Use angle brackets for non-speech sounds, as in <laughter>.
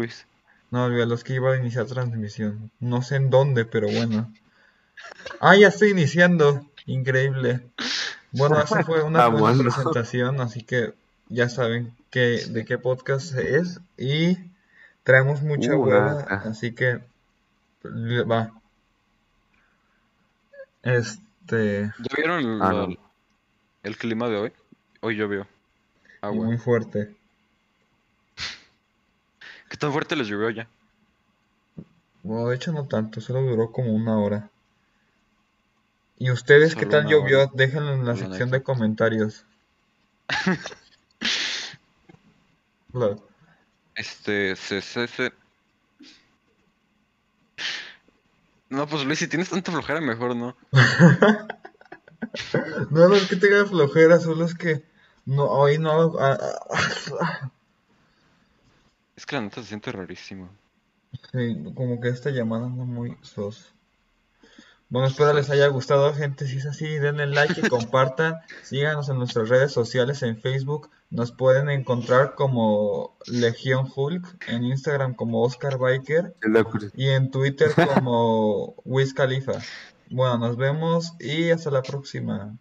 Luis? No, los que iba a iniciar transmisión. No sé en dónde, pero bueno. Ah, ya estoy iniciando. Increíble. Bueno, esa fue una <laughs> Ah, buena bueno. presentación, así que ya saben que, de qué podcast es. Y traemos mucha Uh, hueva, ah, ah. así que va. Este, ¿Ya vieron el, Ah, no. el- clima de hoy? Hoy llovió. Agua. muy fuerte. ¿Qué tan fuerte les llovió ya? Bueno, de hecho no tanto, solo duró como una hora. ¿Y ustedes qué tal llovió? hora. Déjenlo en la sección de comentarios. <laughs> Este, se, se, se- No, pues Luis, si tienes tanta flojera, mejor no. <laughs> No, no es que tenga flojera, solo es que no, hoy no. ah, ah, Es que la neta se siente rarísimo. sí, como que esta llamada anda muy sos. Bueno, espero les haya gustado, gente. Si es así, denle like y <laughs> compartan. Síganos en nuestras redes sociales en Facebook. Nos pueden encontrar como Legión Hulk, en Instagram como Oscar Biker y en Twitter como <laughs> Wiz Khalifa. Bueno, nos vemos y hasta la próxima.